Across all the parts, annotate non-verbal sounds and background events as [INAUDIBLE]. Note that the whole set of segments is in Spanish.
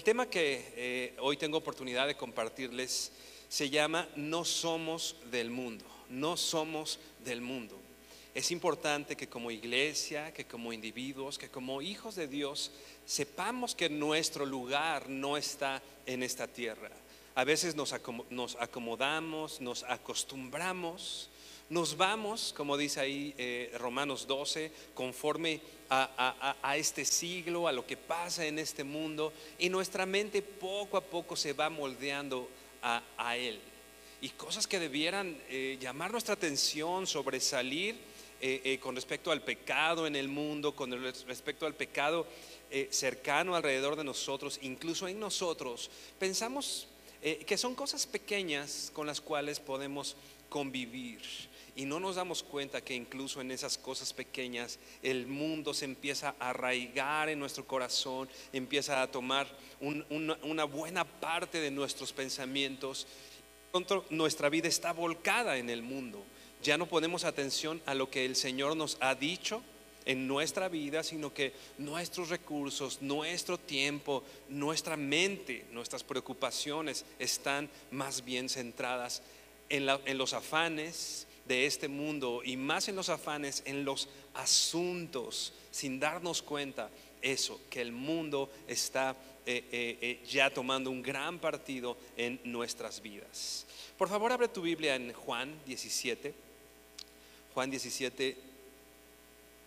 El tema que eh, hoy tengo oportunidad de compartirles se llama No somos del mundo, no somos del mundo. Es importante que como iglesia, que como individuos, que como hijos de Dios, sepamos que nuestro lugar no está en esta tierra. A veces nos, acomodamos, nos acostumbramos, nos vamos, como dice ahí eh, Romanos 12, conforme a, este siglo, a lo que pasa en este mundo, y nuestra mente poco a poco se va moldeando a, Él. Y cosas que debieran eh, llamar nuestra atención, sobresalir eh, con respecto al pecado en el mundo, con respecto al pecado cercano alrededor de nosotros, incluso en nosotros, pensamos que son cosas pequeñas con las cuales podemos convivir. Y no nos damos cuenta que incluso en esas cosas pequeñas el mundo se empieza a arraigar en nuestro corazón, empieza a tomar una, buena parte de nuestros pensamientos. Nuestra vida está volcada en el mundo. Ya no ponemos atención a lo que el Señor nos ha dicho en nuestra vida, sino que nuestros recursos, nuestro tiempo, nuestra mente, nuestras preocupaciones están más bien centradas en, en los afanes, de este mundo y más en los afanes, en los asuntos, sin darnos cuenta eso, que el mundo está eh, eh, eh, ya tomando un gran partido en nuestras vidas. Por favor, abre tu Biblia en Juan 17. Juan 17,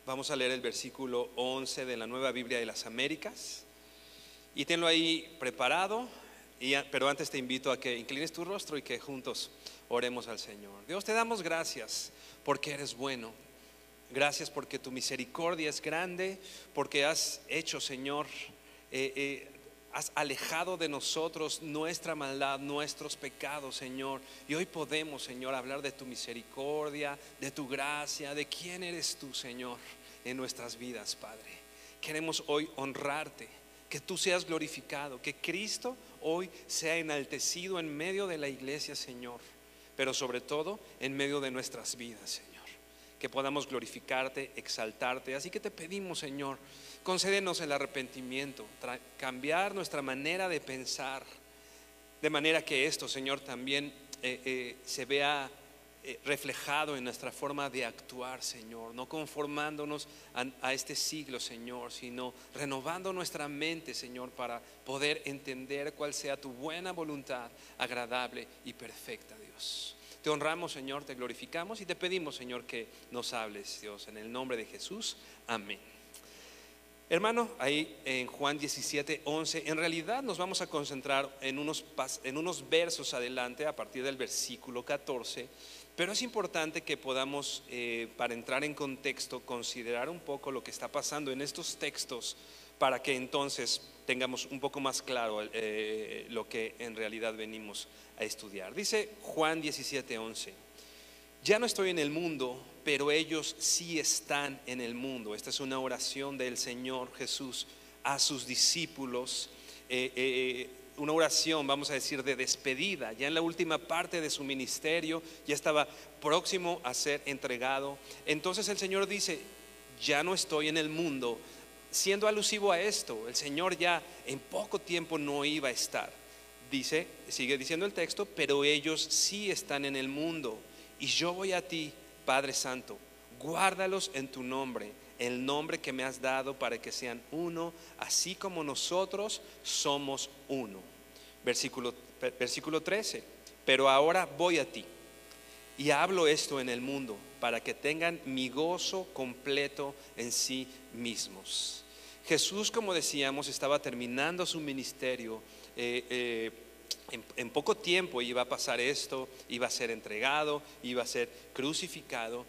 vamos a leer el versículo 11 de la Nueva Biblia de las Américas. Y tenlo ahí preparado, pero antes te invito a que inclines tu rostro y que juntos Oremos al Señor. Dios, te damos gracias porque eres bueno. Gracias porque tu misericordia es grande, porque has hecho, Señor, eh, eh, has alejado de nosotros nuestra maldad, nuestros pecados, Señor. Y hoy podemos, Señor, hablar de tu misericordia, de tu gracia, de quién eres tú, Señor, en nuestras vidas, Padre. Queremos hoy honrarte, que tú seas glorificado, que Cristo hoy sea enaltecido en medio de la iglesia, Señor pero sobre todo en medio de nuestras vidas, Señor. Que podamos glorificarte, exaltarte. Así que te pedimos, Señor, concédenos el arrepentimiento, cambiar nuestra manera de pensar, de manera que esto, Señor, también eh, eh, se vea reflejado en nuestra forma de actuar, Señor, no conformándonos a, este siglo, Señor, sino renovando nuestra mente, Señor, para poder entender cuál sea tu buena voluntad, agradable y perfecta, Dios. Te honramos, Señor, te glorificamos y te pedimos, Señor, que nos hables, Dios, en el nombre de Jesús. Amén. Hermano, ahí en Juan 17, 11, en realidad nos vamos a concentrar en unos, en unos versos adelante, a partir del versículo 14 pero es importante que podamos, eh, para entrar en contexto, considerar un poco lo que está pasando en estos textos para que entonces tengamos un poco más claro eh, lo que en realidad venimos a estudiar. Dice Juan 17:11, ya no estoy en el mundo, pero ellos sí están en el mundo. Esta es una oración del Señor Jesús a sus discípulos. Eh, una oración, vamos a decir, de despedida. Ya en la última parte de su ministerio, ya estaba próximo a ser entregado. Entonces el Señor dice, ya no estoy en el mundo. Siendo alusivo a esto, el Señor ya en poco tiempo no iba a estar. Dice, sigue diciendo el texto, pero ellos sí están en el mundo. Y yo voy a ti, Padre Santo, guárdalos en tu nombre el nombre que me has dado para que sean uno, así como nosotros somos uno. Versículo, versículo 13. Pero ahora voy a ti y hablo esto en el mundo para que tengan mi gozo completo en sí mismos. Jesús, como decíamos, estaba terminando su ministerio. Eh, eh, en, en, poco tiempo iba a pasar esto, iba a ser entregado, iba a ser crucificado.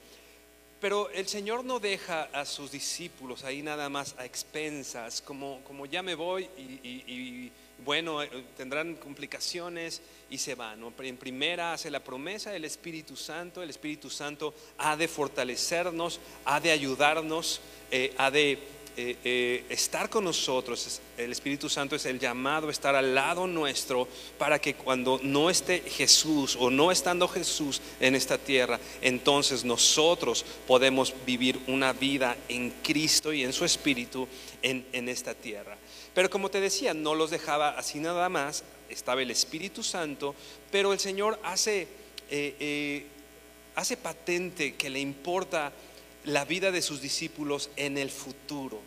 Pero el Señor no deja a sus discípulos ahí nada más a expensas, como, como ya me voy y, bueno, eh, tendrán complicaciones y se van. En primera hace la promesa del Espíritu Santo, el Espíritu Santo ha de fortalecernos, ha de ayudarnos, eh, ha de eh, eh, estar con nosotros, el Espíritu Santo es el llamado a estar al lado nuestro para que cuando no esté Jesús o no estando Jesús en esta tierra, entonces nosotros podemos vivir una vida en Cristo y en su Espíritu en, en esta tierra. Pero como te decía, no los dejaba así nada más, estaba el Espíritu Santo, pero el Señor hace, eh, hace patente que le importa la vida de sus discípulos en el futuro.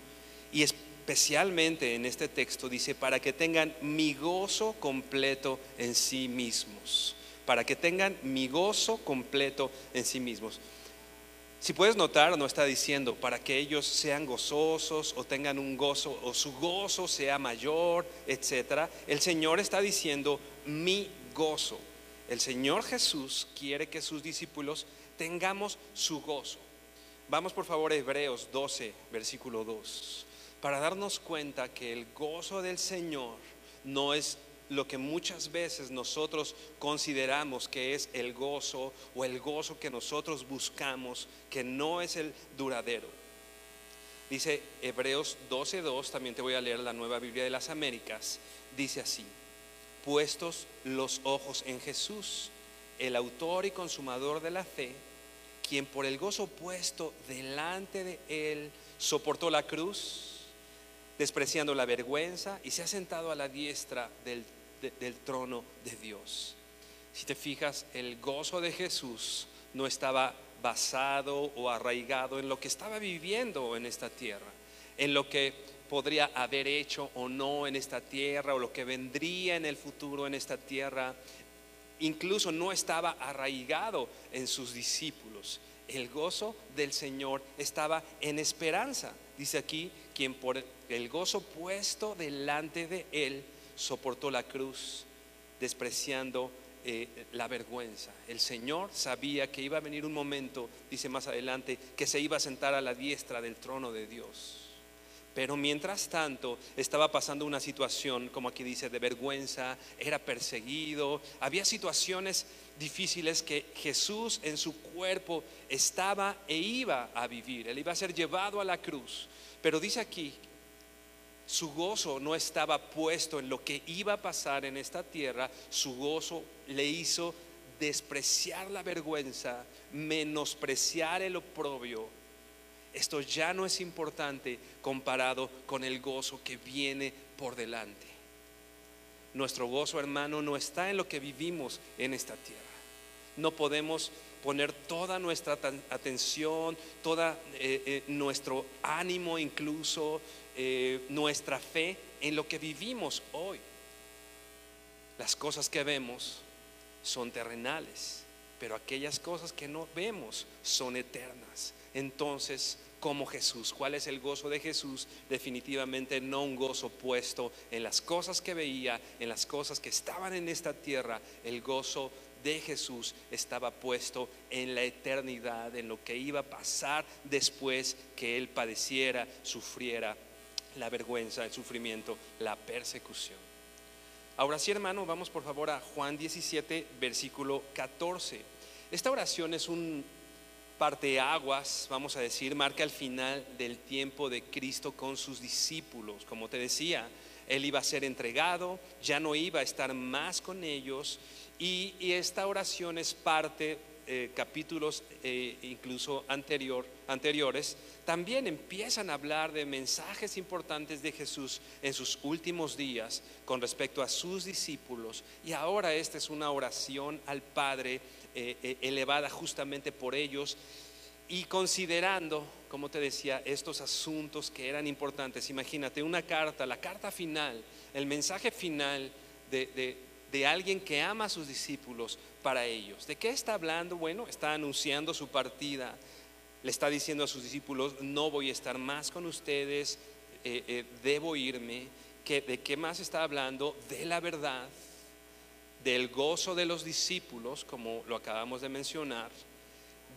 Y especialmente en este texto dice, para que tengan mi gozo completo en sí mismos. Para que tengan mi gozo completo en sí mismos. Si puedes notar, no está diciendo para que ellos sean gozosos o tengan un gozo o su gozo sea mayor, etcétera. El Señor está diciendo mi gozo. El Señor Jesús quiere que sus discípulos tengamos su gozo. Vamos por favor a Hebreos 12, versículo 2, para darnos cuenta que el gozo del Señor no es lo que muchas veces nosotros consideramos que es el gozo o el gozo que nosotros buscamos, que no es el duradero. Dice Hebreos 12.2, también te voy a leer la nueva Biblia de las Américas, dice así, puestos los ojos en Jesús, el autor y consumador de la fe, quien por el gozo puesto delante de él soportó la cruz, despreciando la vergüenza, y se ha sentado a la diestra del del trono de Dios. Si te fijas, el gozo de Jesús no estaba basado o arraigado en lo que estaba viviendo en esta tierra, en lo que podría haber hecho o no en esta tierra, o lo que vendría en el futuro en esta tierra. Incluso no estaba arraigado en sus discípulos. El gozo del Señor estaba en esperanza. Dice aquí, quien por el gozo puesto delante de él soportó la cruz despreciando eh, la vergüenza. El Señor sabía que iba a venir un momento, dice más adelante, que se iba a sentar a la diestra del trono de Dios. Pero mientras tanto estaba pasando una situación, como aquí dice, de vergüenza, era perseguido, había situaciones difíciles que Jesús en su cuerpo estaba e iba a vivir, él iba a ser llevado a la cruz. Pero dice aquí su gozo no estaba puesto en lo que iba a pasar en esta tierra, su gozo le hizo despreciar la vergüenza, menospreciar el oprobio. Esto ya no es importante comparado con el gozo que viene por delante. Nuestro gozo, hermano, no está en lo que vivimos en esta tierra. No podemos poner toda nuestra atención, todo eh, eh, nuestro ánimo incluso, eh, nuestra fe en lo que vivimos hoy. Las cosas que vemos son terrenales, pero aquellas cosas que no vemos son eternas. Entonces, como Jesús, ¿cuál es el gozo de Jesús? Definitivamente no un gozo puesto en las cosas que veía, en las cosas que estaban en esta tierra. El gozo de Jesús estaba puesto en la eternidad, en lo que iba a pasar después que Él padeciera, sufriera la vergüenza, el sufrimiento, la persecución. Ahora sí, hermano, vamos por favor a Juan 17, versículo 14. Esta oración es un parteaguas, vamos a decir, marca el final del tiempo de Cristo con sus discípulos. Como te decía, Él iba a ser entregado, ya no iba a estar más con ellos y, esta oración es parte, eh, capítulos eh, incluso anterior, anteriores, también empiezan a hablar de mensajes importantes de Jesús en sus últimos días con respecto a sus discípulos. Y ahora esta es una oración al Padre eh, elevada justamente por ellos y considerando, como te decía, estos asuntos que eran importantes. Imagínate una carta, la carta final, el mensaje final de de alguien que ama a sus discípulos para ellos. ¿De qué está hablando? Bueno, está anunciando su partida. Le está diciendo a sus discípulos, no voy a estar más con ustedes, eh, eh, debo irme. ¿De qué más está hablando? De la verdad, del gozo de los discípulos, como lo acabamos de mencionar,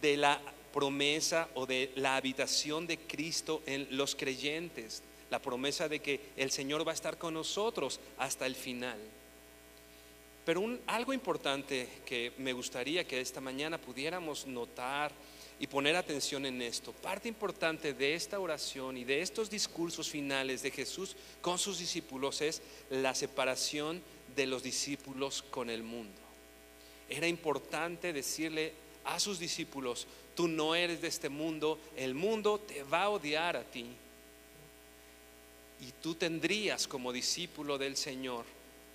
de la promesa o de la habitación de Cristo en los creyentes, la promesa de que el Señor va a estar con nosotros hasta el final. Pero un, algo importante que me gustaría que esta mañana pudiéramos notar y poner atención en esto, parte importante de esta oración y de estos discursos finales de Jesús con sus discípulos es la separación de los discípulos con el mundo. Era importante decirle a sus discípulos, tú no eres de este mundo, el mundo te va a odiar a ti. Y tú tendrías como discípulo del Señor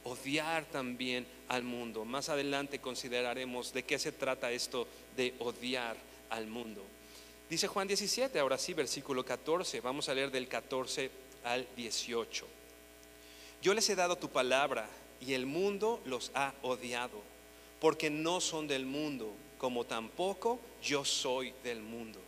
odiar también al mundo. Más adelante consideraremos de qué se trata esto de odiar al mundo. Dice Juan 17, ahora sí, versículo 14. Vamos a leer del 14 al 18. Yo les he dado tu palabra y el mundo los ha odiado, porque no son del mundo, como tampoco yo soy del mundo.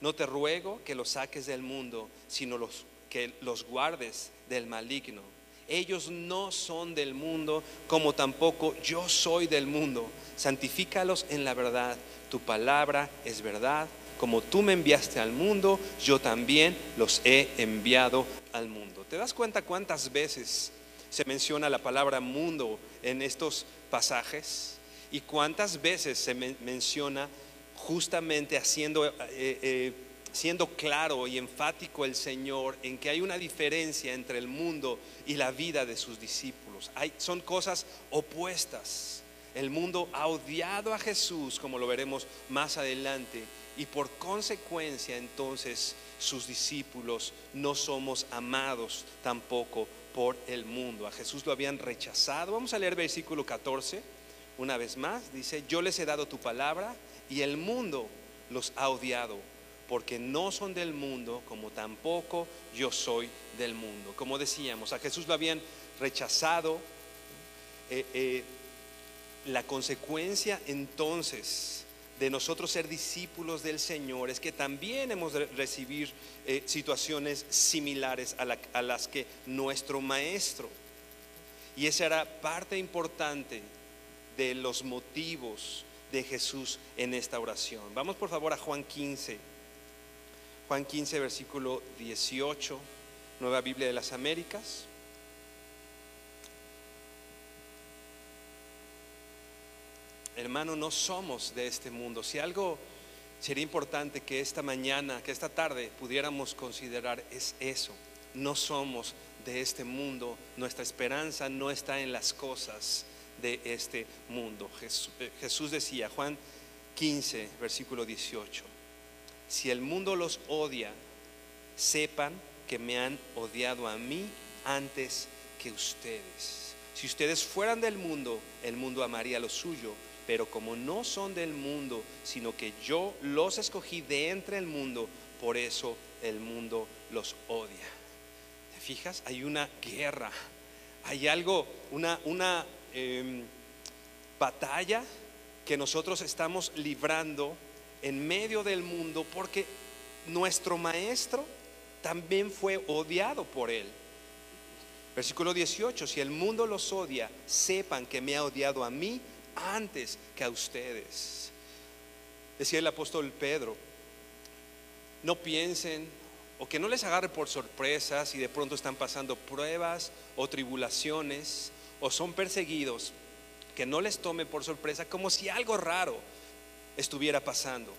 No te ruego que los saques del mundo, sino los, que los guardes del maligno. Ellos no son del mundo, como tampoco yo soy del mundo. Santifícalos en la verdad. Tu palabra es verdad. Como tú me enviaste al mundo, yo también los he enviado al mundo. ¿Te das cuenta cuántas veces se menciona la palabra mundo en estos pasajes? ¿Y cuántas veces se menciona justamente haciendo, eh, eh, siendo claro y enfático el Señor en que hay una diferencia entre el mundo y la vida de sus discípulos? Hay, son cosas opuestas. El mundo ha odiado a Jesús, como lo veremos más adelante, y por consecuencia entonces sus discípulos no somos amados tampoco por el mundo. A Jesús lo habían rechazado. Vamos a leer versículo 14 una vez más. Dice, yo les he dado tu palabra y el mundo los ha odiado porque no son del mundo como tampoco yo soy del mundo. Como decíamos, a Jesús lo habían rechazado. Eh, eh, la consecuencia entonces de nosotros ser discípulos del Señor es que también hemos de recibir eh, situaciones similares a, las que nuestro Maestro. Y esa era parte importante de los motivos de Jesús en esta oración. Vamos por favor a Juan 15. Juan 15, versículo 18, Nueva Biblia de las Américas. Hermano, no somos de este mundo. Si algo sería importante que esta mañana, que esta tarde pudiéramos considerar es eso. No somos de este mundo. Nuestra esperanza no está en las cosas de este mundo. Jesús, eh, Jesús decía, Juan 15, versículo 18, si el mundo los odia, sepan que me han odiado a mí antes que ustedes. Si ustedes fueran del mundo, el mundo amaría lo suyo pero como no son del mundo, sino que yo los escogí de entre el mundo, por eso el mundo los odia. ¿Te fijas? Hay una guerra, hay algo, una, una em, batalla que nosotros estamos librando en medio del mundo porque nuestro maestro también fue odiado por él. Versículo 18, si el mundo los odia, sepan que me ha odiado a mí antes que a ustedes. Decía el apóstol Pedro, no piensen o que no les agarre por sorpresa si de pronto están pasando pruebas o tribulaciones o son perseguidos, que no les tome por sorpresa como si algo raro estuviera pasando.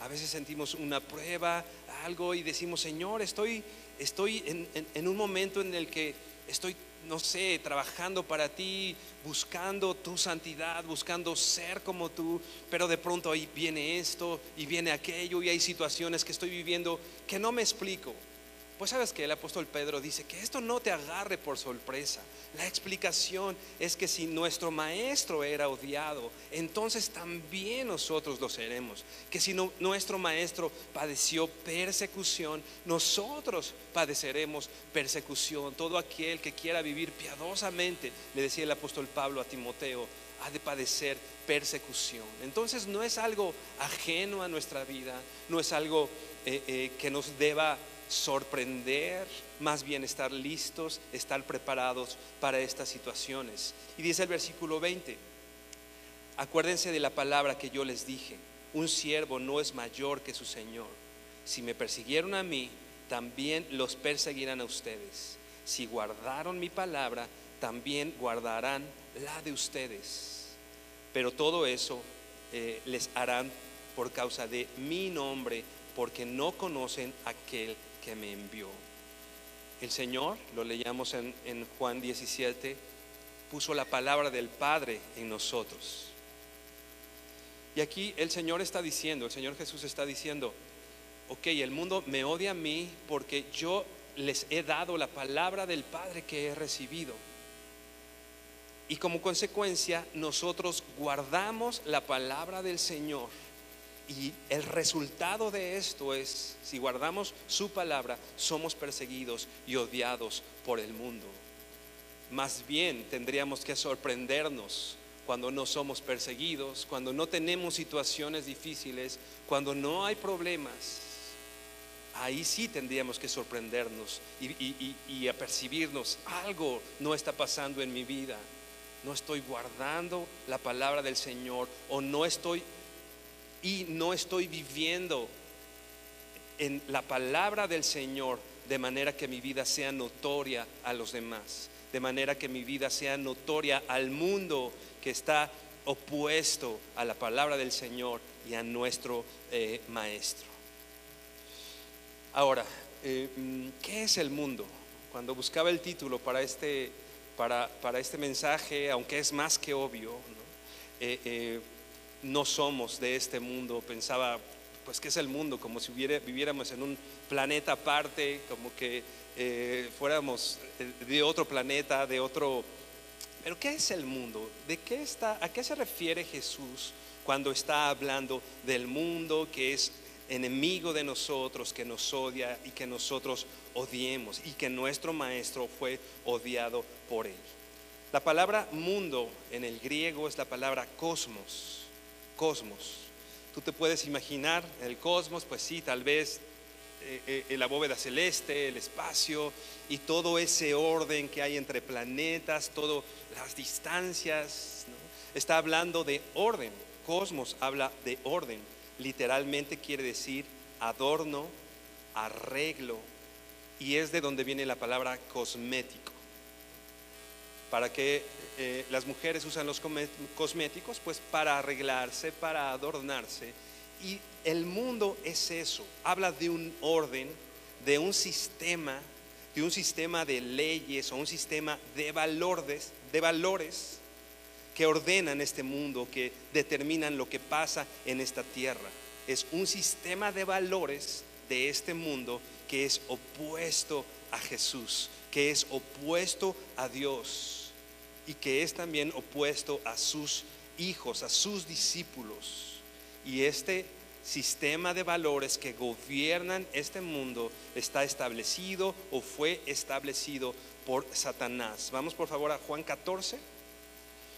A veces sentimos una prueba, algo y decimos, Señor, estoy, estoy en, en un momento en el que estoy no sé, trabajando para ti, buscando tu santidad, buscando ser como tú, pero de pronto ahí viene esto y viene aquello y hay situaciones que estoy viviendo que no me explico. Pues sabes que el apóstol Pedro dice que esto no te agarre por sorpresa. La explicación es que si nuestro maestro era odiado, entonces también nosotros lo seremos. Que si nuestro maestro padeció persecución, nosotros padeceremos persecución. Todo aquel que quiera vivir piadosamente, le decía el apóstol Pablo a Timoteo, ha de padecer persecución. Entonces no es algo ajeno a nuestra vida, no es algo eh, eh, que nos deba sorprender, más bien estar listos, estar preparados para estas situaciones. Y dice el versículo 20, acuérdense de la palabra que yo les dije, un siervo no es mayor que su Señor. Si me persiguieron a mí, también los perseguirán a ustedes. Si guardaron mi palabra, también guardarán la de ustedes. Pero todo eso eh, les harán por causa de mi nombre, porque no conocen aquel que me envió. El Señor, lo leíamos en, en Juan 17, puso la palabra del Padre en nosotros. Y aquí el Señor está diciendo, el Señor Jesús está diciendo, ok, el mundo me odia a mí porque yo les he dado la palabra del Padre que he recibido. Y como consecuencia, nosotros guardamos la palabra del Señor. Y el resultado de esto es, si guardamos su palabra, somos perseguidos y odiados por el mundo. Más bien tendríamos que sorprendernos cuando no somos perseguidos, cuando no tenemos situaciones difíciles, cuando no hay problemas. Ahí sí tendríamos que sorprendernos y, y, apercibirnos, algo no está pasando en mi vida no estoy guardando la palabra del Señor o no estoy y no estoy viviendo en la palabra del Señor de manera que mi vida sea notoria a los demás, de manera que mi vida sea notoria al mundo que está opuesto a la palabra del Señor y a nuestro eh, Maestro. Ahora, eh, ¿qué es el mundo? Cuando buscaba el título para este para, este mensaje, aunque es más que obvio, eh, eh, ¿no? somos de este mundo. Pensaba, pues, ¿qué es el mundo? Como si viviéramos en un planeta aparte, como que eh, fuéramos de otro planeta, de otro... Pero ¿qué es el mundo? ¿De qué está, ¿A qué se refiere Jesús cuando está hablando del mundo que es enemigo de nosotros, que nos odia y que nosotros odiemos y que nuestro maestro fue odiado por él. La palabra mundo en el griego es la palabra cosmos, cosmos. Tú te puedes imaginar el cosmos, pues sí, tal vez eh, eh, la bóveda celeste, el espacio y todo ese orden que hay entre planetas, todas las distancias. Está hablando de orden. Cosmos habla de orden literalmente quiere decir adorno, arreglo, y es de donde viene la palabra cosmético. ¿Para qué eh, las mujeres usan los cosméticos? Pues para arreglarse, para adornarse. Y el mundo es eso, habla de un orden, de un sistema, de un sistema de leyes o un sistema de valores, de valores que ordenan este mundo, que determinan lo que pasa en esta tierra. Es un sistema de valores de este mundo que es opuesto a Jesús, que es opuesto a Dios y que es también opuesto a sus hijos, a sus discípulos. Y este sistema de valores que gobiernan este mundo está establecido o fue establecido por Satanás. Vamos por favor a Juan 14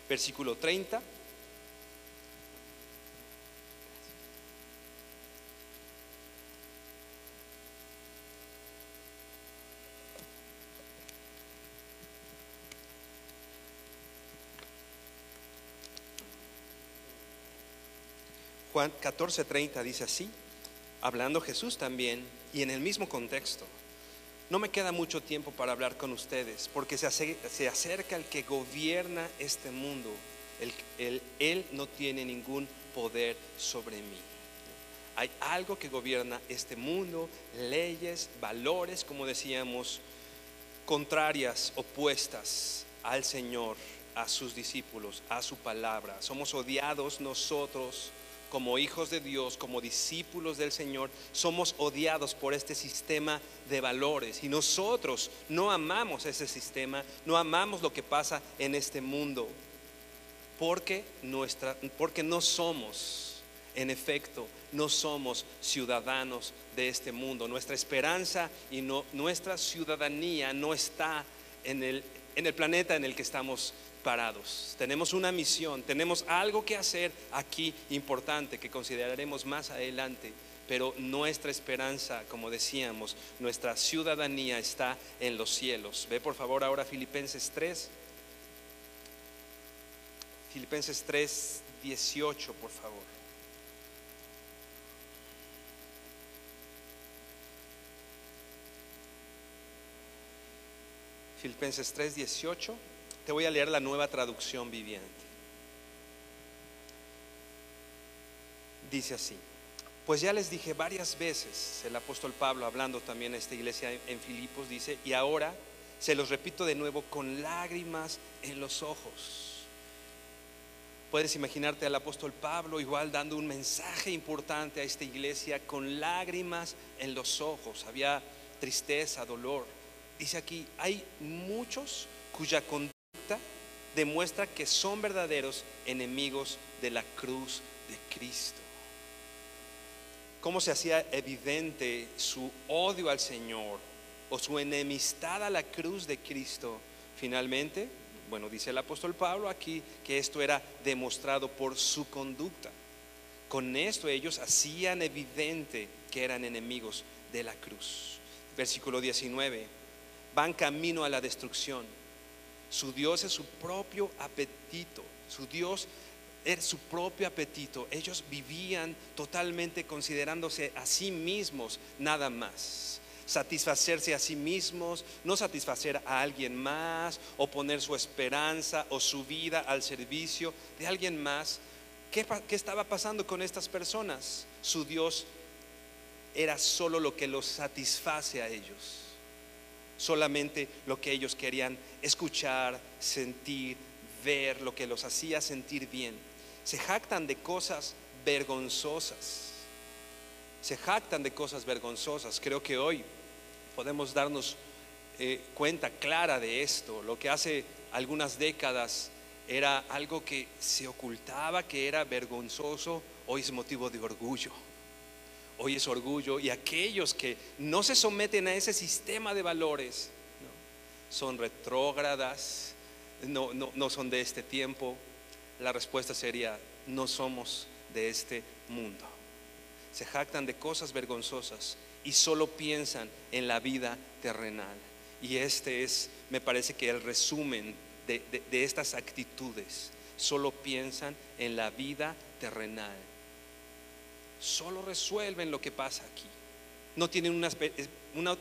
versículo 30. Juan 14:30 dice así, hablando Jesús también, y en el mismo contexto. No me queda mucho tiempo para hablar con ustedes, porque se, acerca el que gobierna este mundo. él no tiene ningún poder sobre mí. Hay algo que gobierna este mundo, leyes, valores, como decíamos, contrarias, opuestas al Señor, a sus discípulos, a su palabra. Somos odiados nosotros como hijos de Dios, como discípulos del Señor, somos odiados por este sistema de valores. Y nosotros no amamos ese sistema, no amamos lo que pasa en este mundo, porque, nuestra, porque no somos, en efecto, no somos ciudadanos de este mundo. Nuestra esperanza y nuestra ciudadanía no está en el, en el planeta en el que estamos Tenemos una misión, tenemos algo que hacer aquí importante que consideraremos más adelante. Pero nuestra esperanza, como decíamos, nuestra ciudadanía está en los cielos. Ve por favor ahora Filipenses 3. Filipenses 3, 18, por favor. Filipenses 3, 18. Te voy a leer la nueva traducción viviente. Dice así, pues ya les dije varias veces, el apóstol Pablo hablando también a esta iglesia en Filipos, dice, y ahora se los repito de nuevo con lágrimas en los ojos. Puedes imaginarte al apóstol Pablo igual dando un mensaje importante a esta iglesia con lágrimas en los ojos. Había tristeza, dolor. Dice aquí, hay muchos cuya conducta demuestra que son verdaderos enemigos de la cruz de Cristo. ¿Cómo se hacía evidente su odio al Señor o su enemistad a la cruz de Cristo? Finalmente, bueno, dice el apóstol Pablo aquí que esto era demostrado por su conducta. Con esto ellos hacían evidente que eran enemigos de la cruz. Versículo 19, van camino a la destrucción. Su Dios es su propio apetito. Su Dios es su propio apetito. Ellos vivían totalmente considerándose a sí mismos nada más satisfacerse a sí mismos, no satisfacer a alguien más o poner su esperanza o su vida al servicio de alguien más. ¿Qué, estaba pasando con estas personas? Su Dios era solo lo que los satisface a ellos, solamente lo que ellos querían escuchar, sentir, ver, lo que los hacía sentir bien. Se jactan de cosas vergonzosas. Se jactan de cosas vergonzosas. Creo que hoy podemos darnos eh, cuenta clara de esto. Lo que hace algunas décadas era algo que se ocultaba, que era vergonzoso, hoy es motivo de orgullo. Hoy es orgullo y aquellos que no se someten a ese sistema de valores son retrógradas, no, no son de este tiempo. La respuesta sería, no somos de este mundo. Se jactan de cosas vergonzosas y solo piensan en la vida terrenal. Y este es, me parece que el resumen de, estas actitudes. Solo piensan en la vida terrenal. Solo resuelven lo que pasa aquí. No tienen una,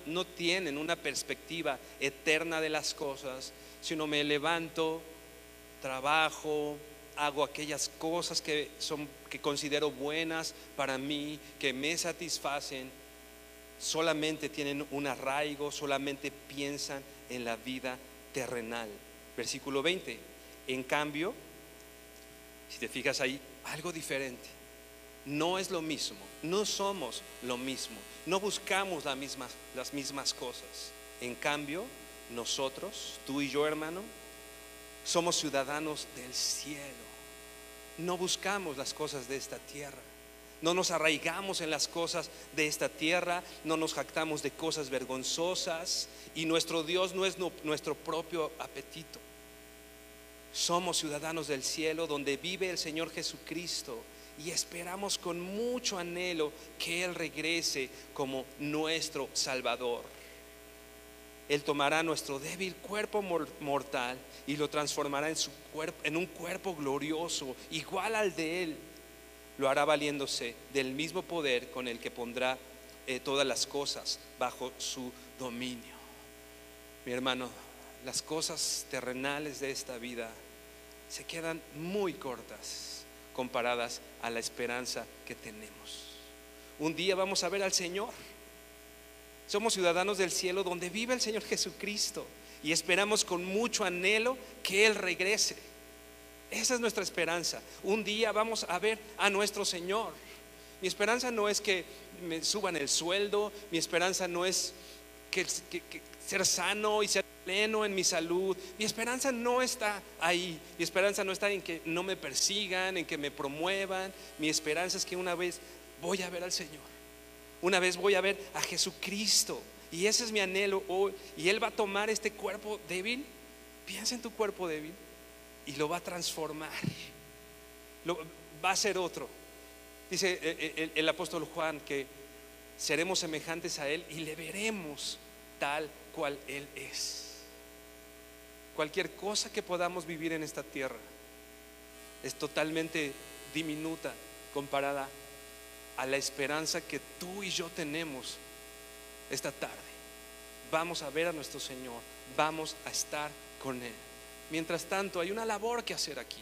no tienen una perspectiva eterna de las cosas, sino me levanto, trabajo, hago aquellas cosas que son que considero buenas para mí, que me satisfacen solamente tienen un arraigo, solamente piensan en la vida terrenal. Versículo 20. En cambio, si te fijas ahí, algo diferente. No es lo mismo, no somos lo mismo, no buscamos las mismas, cosas. En cambio, nosotros, tú y yo hermano, somos ciudadanos del cielo. No buscamos las cosas de esta tierra. No nos arraigamos en las cosas de esta tierra, no nos jactamos de cosas vergonzosas y nuestro Dios no es nuestro propio apetito. Somos ciudadanos del cielo donde vive el Señor Jesucristo y esperamos con mucho anhelo que Él regrese como nuestro Salvador. Él tomará nuestro débil cuerpo mortal y lo transformará en, su en un cuerpo glorioso, igual al de Él lo hará valiéndose del mismo poder con el que pondrá eh, todas las cosas bajo su dominio. Mi hermano, las cosas terrenales de esta vida se quedan muy cortas comparadas a la esperanza que tenemos. Un día vamos a ver al Señor. Somos ciudadanos del cielo donde vive el Señor Jesucristo y esperamos con mucho anhelo que Él regrese. Esa es nuestra esperanza. Un día vamos a ver a nuestro Señor. Mi esperanza no es que me suban el sueldo, mi esperanza no es que, ser sano y ser pleno en mi salud. Mi esperanza no está ahí. Mi esperanza no está en que no me persigan, en que me promuevan. Mi esperanza es que una vez voy a ver al Señor. Una vez voy a ver a Jesucristo. Y ese es mi anhelo hoy. Y Él va a tomar este cuerpo débil. Piensa en tu cuerpo débil y lo va a transformar. Va a ser otro. Dice eh, eh, el, apóstol Juan que seremos semejantes a Él y le veremos tal cual Él es. Cualquier cosa que podamos vivir en esta tierra es totalmente diminuta comparada a la esperanza que tú y yo tenemos esta tarde. Vamos a ver a nuestro Señor, vamos a estar con Él. Mientras tanto, hay una labor que hacer aquí.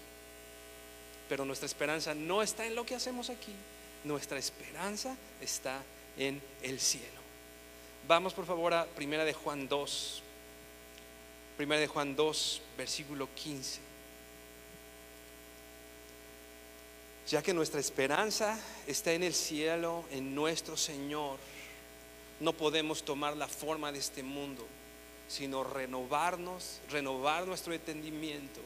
Pero nuestra esperanza no está en lo que hacemos aquí. Nuestra esperanza está en el cielo. Vamos por favor a Primera de Juan 2. Primera de Juan 2, versículo 15. Ya que nuestra esperanza está en el cielo, en nuestro Señor, no podemos tomar la forma de este mundo, sino renovarnos, renovar nuestro entendimiento.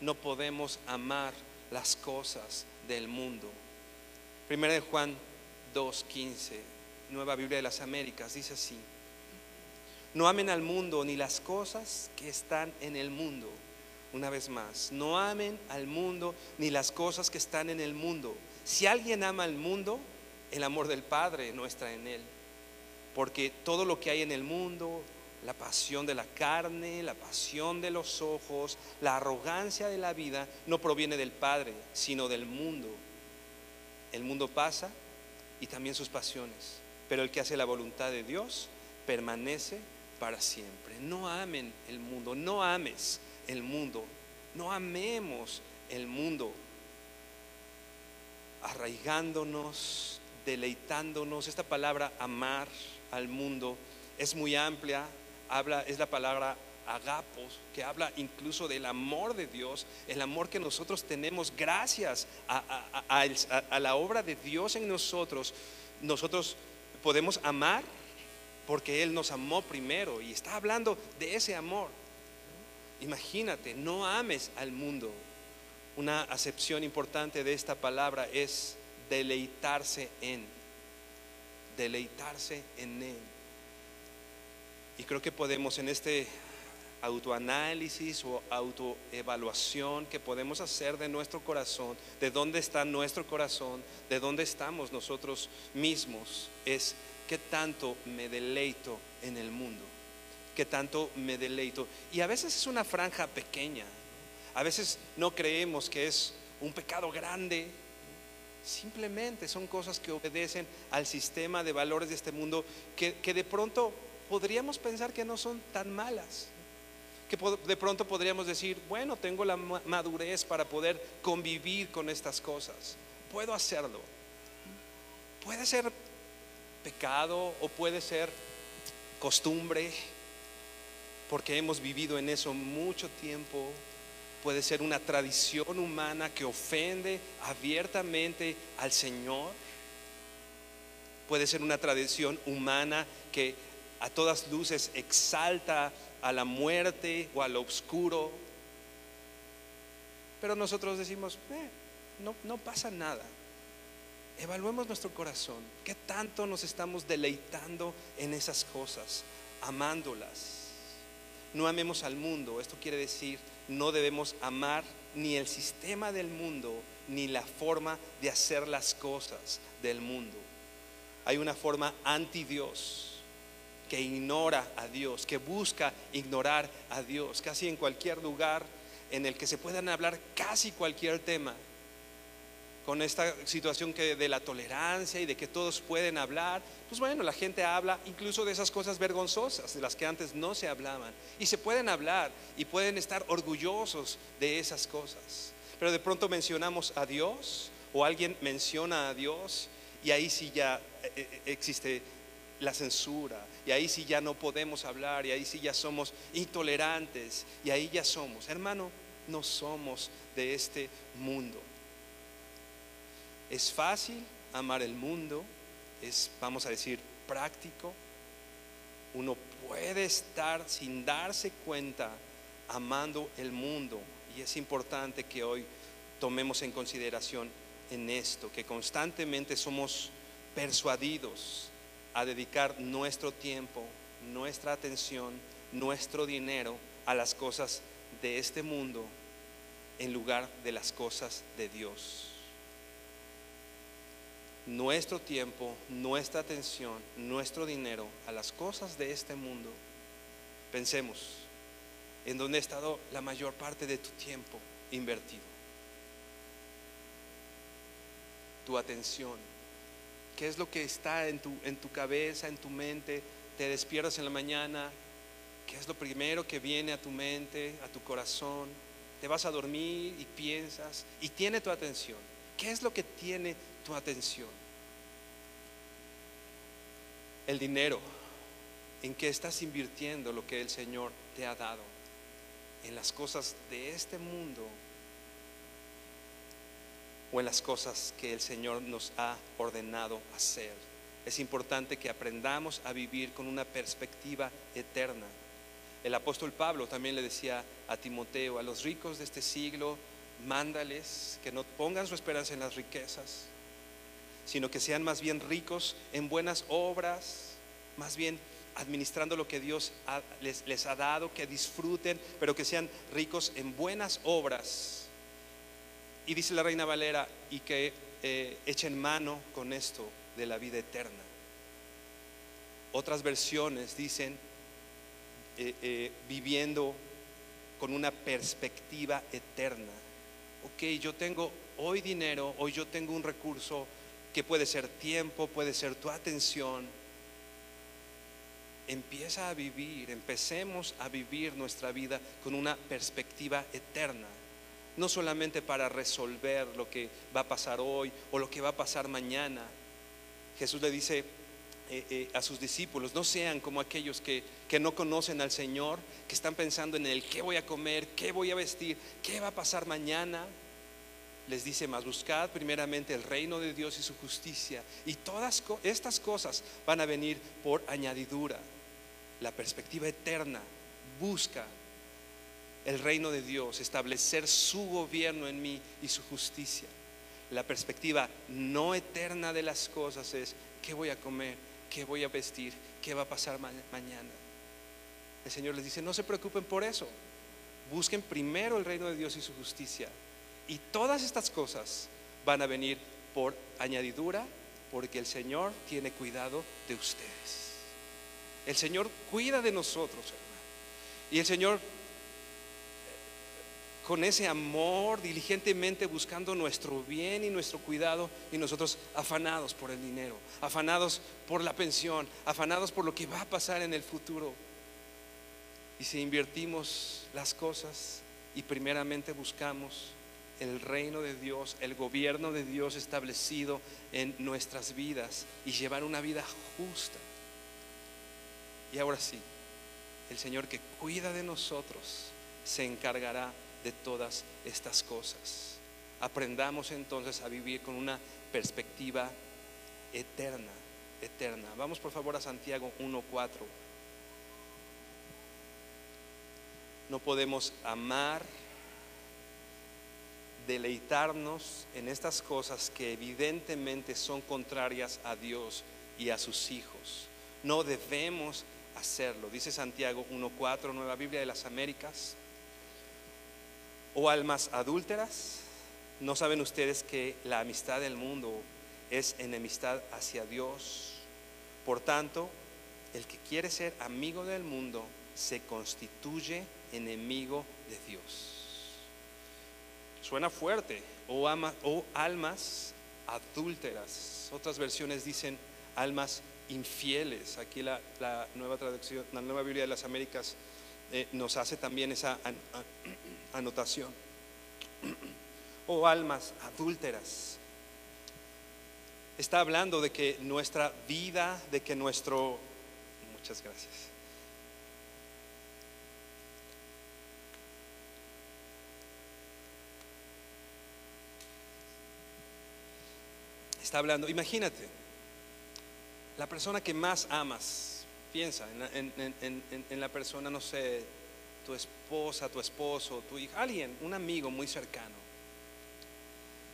No podemos amar las cosas del mundo. Primera de Juan 2:15, Nueva Biblia de las Américas, dice así: No amen al mundo ni las cosas que están en el mundo. Una vez más, no amen al mundo ni las cosas que están en el mundo. Si alguien ama al mundo, el amor del Padre no está en él. Porque todo lo que hay en el mundo, la pasión de la carne, la pasión de los ojos, la arrogancia de la vida, no proviene del Padre, sino del mundo. El mundo pasa y también sus pasiones, pero el que hace la voluntad de Dios permanece para siempre. No amen el mundo, no ames el mundo, no amemos el mundo, arraigándonos, deleitándonos. Esta palabra amar al mundo es muy amplia, habla, es la palabra agapos, que habla incluso del amor de Dios, el amor que nosotros tenemos gracias a, la obra de Dios en nosotros. Nosotros podemos amar porque Él nos amó primero y está hablando de ese amor. Imagínate, no ames al mundo. Una acepción importante de esta palabra es deleitarse en, deleitarse en Él. Y creo que podemos en este autoanálisis o autoevaluación que podemos hacer de nuestro corazón, de dónde está nuestro corazón, de dónde estamos nosotros mismos, es qué tanto me deleito en el mundo, qué tanto me deleito. Y a veces es una franja pequeña, a veces no creemos que es un pecado grande, simplemente son cosas que obedecen al sistema de valores de este mundo que, que de pronto podríamos pensar que no son tan malas. Que de pronto podríamos decir, bueno, tengo la madurez para poder convivir con estas cosas. Puedo hacerlo. Puede ser pecado o puede ser costumbre, porque hemos vivido en eso mucho tiempo. Puede ser una tradición humana que ofende abiertamente al Señor. Puede ser una tradición humana que a todas luces exalta a la muerte o a lo oscuro. Pero nosotros decimos, eh, no, no pasa nada. Evaluemos nuestro corazón. ¿Qué tanto nos estamos deleitando en esas cosas? Amándolas. No amemos al mundo. Esto quiere decir, no debemos amar ni el sistema del mundo, ni la forma de hacer las cosas del mundo. Hay una forma anti Dios que ignora a Dios, que busca ignorar a Dios, casi en cualquier lugar en el que se puedan hablar casi cualquier tema, con esta situación que de la tolerancia y de que todos pueden hablar, pues bueno, la gente habla incluso de esas cosas vergonzosas, de las que antes no se hablaban, y se pueden hablar y pueden estar orgullosos de esas cosas. Pero de pronto mencionamos a Dios o alguien menciona a Dios y ahí sí ya eh, eh, existe la censura, y ahí sí ya no podemos hablar, y ahí sí ya somos intolerantes, y ahí ya somos. Hermano, no somos de este mundo. Es fácil amar el mundo, es, vamos a decir, práctico. Uno puede estar sin darse cuenta amando el mundo, y es importante que hoy tomemos en consideración en esto, que constantemente somos persuadidos a dedicar nuestro tiempo, nuestra atención, nuestro dinero a las cosas de este mundo en lugar de las cosas de Dios. Nuestro tiempo, nuestra atención, nuestro dinero a las cosas de este mundo. Pensemos en dónde ha estado la mayor parte de tu tiempo invertido. Tu atención, qué es lo que está en tu, en tu cabeza, en tu mente, te despiertas en la mañana, qué es lo primero que viene a tu mente, a tu corazón, te vas a dormir y piensas y tiene tu atención. ¿Qué es lo que tiene tu atención? El dinero, en qué estás invirtiendo lo que el Señor te ha dado, en las cosas de este mundo o en las cosas que el Señor nos ha ordenado hacer. es importante que aprendamos a vivir con una perspectiva eterna. El apóstol Pablo también le decía a Timoteo, a los ricos de este siglo, mándales que no pongan su esperanza en las riquezas, sino que sean más bien ricos en buenas obras, más bien administrando lo que Dios les, ha dado, que disfruten, pero que sean ricos en buenas obras. Y dice la reina Valera, y que eh, echen mano con esto de la vida eterna. Otras versiones dicen eh, eh, viviendo con una perspectiva eterna. Ok, yo tengo hoy dinero, hoy yo tengo un recurso que puede ser tiempo, puede ser tu atención. Empieza a vivir, empecemos a vivir nuestra vida con una perspectiva eterna no solamente para resolver lo que va a pasar hoy o lo que va a pasar mañana. Jesús le dice eh, eh, a sus discípulos, no sean como aquellos que, que no conocen al Señor, que están pensando en el qué voy a comer, qué voy a vestir, qué va a pasar mañana. Les dice más, buscad primeramente el reino de Dios y su justicia. Y todas estas cosas van a venir por añadidura. La perspectiva eterna busca el reino de Dios, establecer su gobierno en mí y su justicia. La perspectiva no eterna de las cosas es qué voy a comer, qué voy a vestir, qué va a pasar mañana. El Señor les dice, no se preocupen por eso. Busquen primero el reino de Dios y su justicia. Y todas estas cosas van a venir por añadidura porque el Señor tiene cuidado de ustedes. El Señor cuida de nosotros, Y el Señor con ese amor, diligentemente buscando nuestro bien y nuestro cuidado, y nosotros afanados por el dinero, afanados por la pensión, afanados por lo que va a pasar en el futuro. Y si invertimos las cosas y primeramente buscamos el reino de Dios, el gobierno de Dios establecido en nuestras vidas y llevar una vida justa. Y ahora sí, el Señor que cuida de nosotros se encargará de todas estas cosas. Aprendamos entonces a vivir con una perspectiva eterna, eterna. Vamos por favor a Santiago 1.4. No podemos amar, deleitarnos en estas cosas que evidentemente son contrarias a Dios y a sus hijos. No debemos hacerlo. Dice Santiago 1.4, Nueva Biblia de las Américas o almas adúlteras. ¿No saben ustedes que la amistad del mundo es enemistad hacia Dios? Por tanto, el que quiere ser amigo del mundo se constituye enemigo de Dios. Suena fuerte, o, almas adúlteras. Otras versiones dicen almas infieles. Aquí la, nueva traducción, la nueva Biblia de las Américas eh, nos hace también esa [CLEARS THROAT] anotación. [CLEARS THROAT] O almas adúlteras. Está hablando de que nuestra vida, de que nuestro... Muchas gracias. Está hablando, imagínate, la persona que más amas, piensa en la persona, no sé, tu esposa, tu esposo, tu hija, alguien, un amigo muy cercano.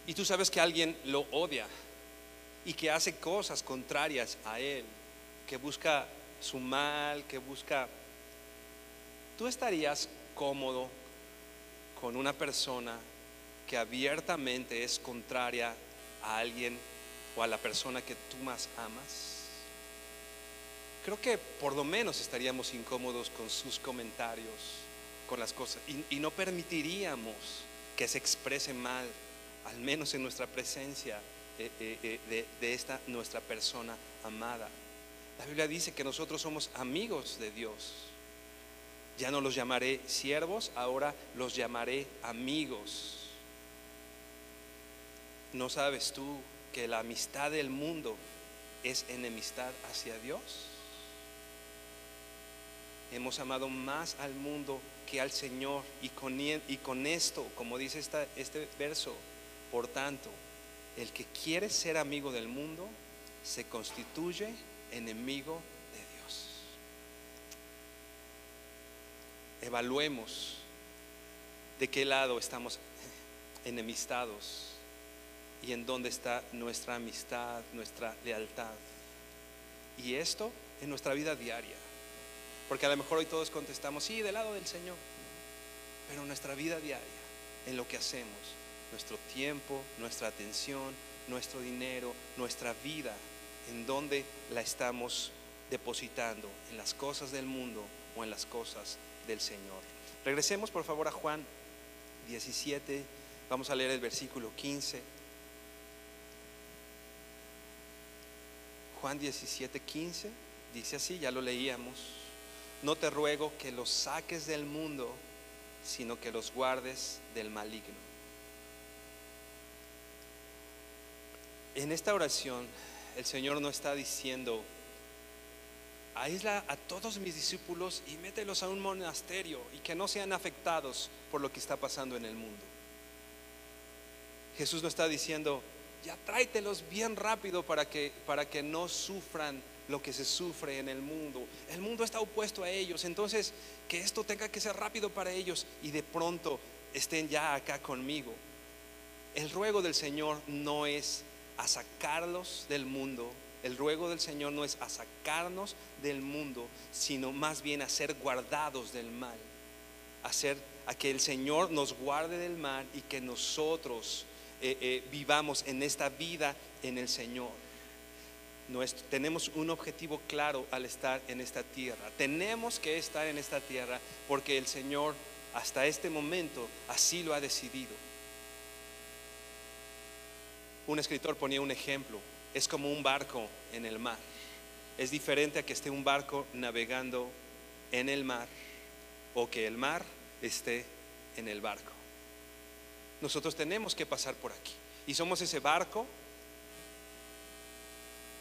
Y tú sabes que alguien lo odia y que hace cosas contrarias a él, que busca su mal, que busca... ¿Tú estarías cómodo con una persona que abiertamente es contraria a alguien o a la persona que tú más amas? creo que por lo menos estaríamos incómodos con sus comentarios, con las cosas, y, no permitiríamos que se exprese mal, al menos en nuestra presencia eh, eh, eh, de, de esta nuestra persona amada. La Biblia dice que nosotros somos amigos de Dios. Ya no los llamaré siervos, ahora los llamaré amigos. ¿No sabes tú que la amistad del mundo es enemistad hacia Dios? hemos amado más al mundo que al Señor. Y con, y con esto, como dice este verso, por tanto, el que quiere ser amigo del mundo se constituye enemigo de Dios. Evaluemos de qué lado estamos enemistados y en dónde está nuestra amistad, nuestra lealtad. Y esto en nuestra vida diaria. Porque a lo mejor hoy todos contestamos, sí, del lado del Señor. Pero nuestra vida diaria, en lo que hacemos, nuestro tiempo, nuestra atención, nuestro dinero, nuestra vida, en dónde la estamos depositando, en las cosas del mundo o en las cosas del Señor. Regresemos por favor a Juan 17, vamos a leer el versículo 15. Juan 17, 15 dice así, ya lo leíamos, no te ruego que los saques del mundo, sino que los guardes del maligno. En esta oración el Señor no está diciendo, aísla a todos mis discípulos y mételos a un monasterio y que no sean afectados por lo que está pasando en el mundo. Jesús no está diciendo, ya tráetelos bien rápido para que, para que no sufran lo que se sufre en el mundo. El mundo está opuesto a ellos, entonces que esto tenga que ser rápido para ellos y de pronto estén ya acá conmigo. El ruego del Señor no es a sacarlos del mundo, el ruego del Señor no es a sacarnos del mundo, sino más bien a ser guardados del mal, a, a que el Señor nos guarde del mal y que nosotros eh, eh, vivamos en esta vida en el Señor. tenemos un objetivo claro al estar en esta tierra. Tenemos que estar en esta tierra porque el Señor hasta este momento así lo ha decidido. Un escritor ponía un ejemplo, es como un barco en el mar. Es diferente a que esté un barco navegando en el mar o que el mar esté en el barco. Nosotros tenemos que pasar por aquí. Y somos ese barco.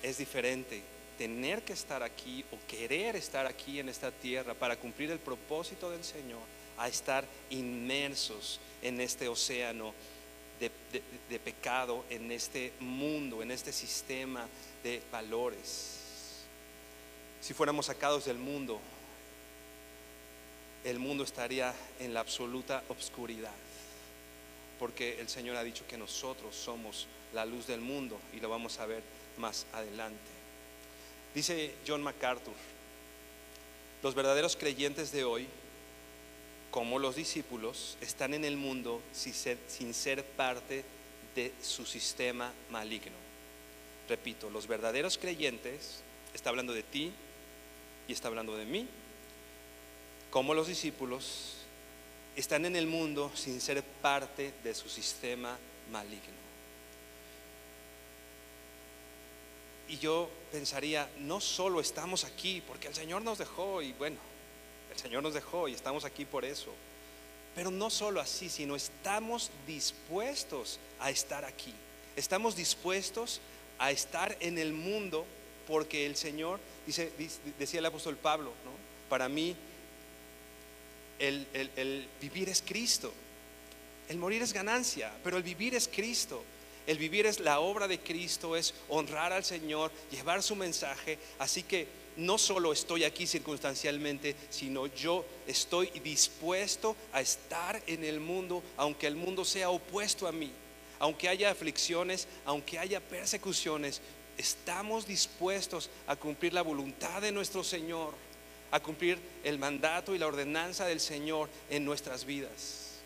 Es diferente tener que estar aquí o querer estar aquí en esta tierra para cumplir el propósito del Señor, a estar inmersos en este océano de, pecado, en este mundo, en este sistema de valores. Si fuéramos sacados del mundo, el mundo estaría en la absoluta obscuridad porque el Señor ha dicho que nosotros somos la luz del mundo y lo vamos a ver más adelante. Dice John MacArthur, los verdaderos creyentes de hoy, como los discípulos, están en el mundo sin ser, parte de su sistema maligno. Repito, los verdaderos creyentes, está hablando de ti y está hablando de mí, como los discípulos, están en el mundo sin ser parte de su sistema maligno. Y yo pensaría, no solo estamos aquí porque el Señor nos dejó y bueno, el Señor nos dejó y estamos aquí por eso, pero no solo así, sino estamos dispuestos a estar aquí. Estamos dispuestos a estar en el mundo porque el Señor, dice, decía el apóstol Pablo, ¿no? para mí el, vivir es Cristo. El morir es ganancia, pero el vivir es Cristo. El vivir es la obra de Cristo, es honrar al Señor, llevar su mensaje. Así que no solo estoy aquí circunstancialmente, sino yo estoy dispuesto a estar en el mundo, aunque el mundo sea opuesto a mí, aunque haya aflicciones, aunque haya persecuciones. Estamos dispuestos a cumplir la voluntad de nuestro Señor a cumplir el mandato y la ordenanza del Señor en nuestras vidas.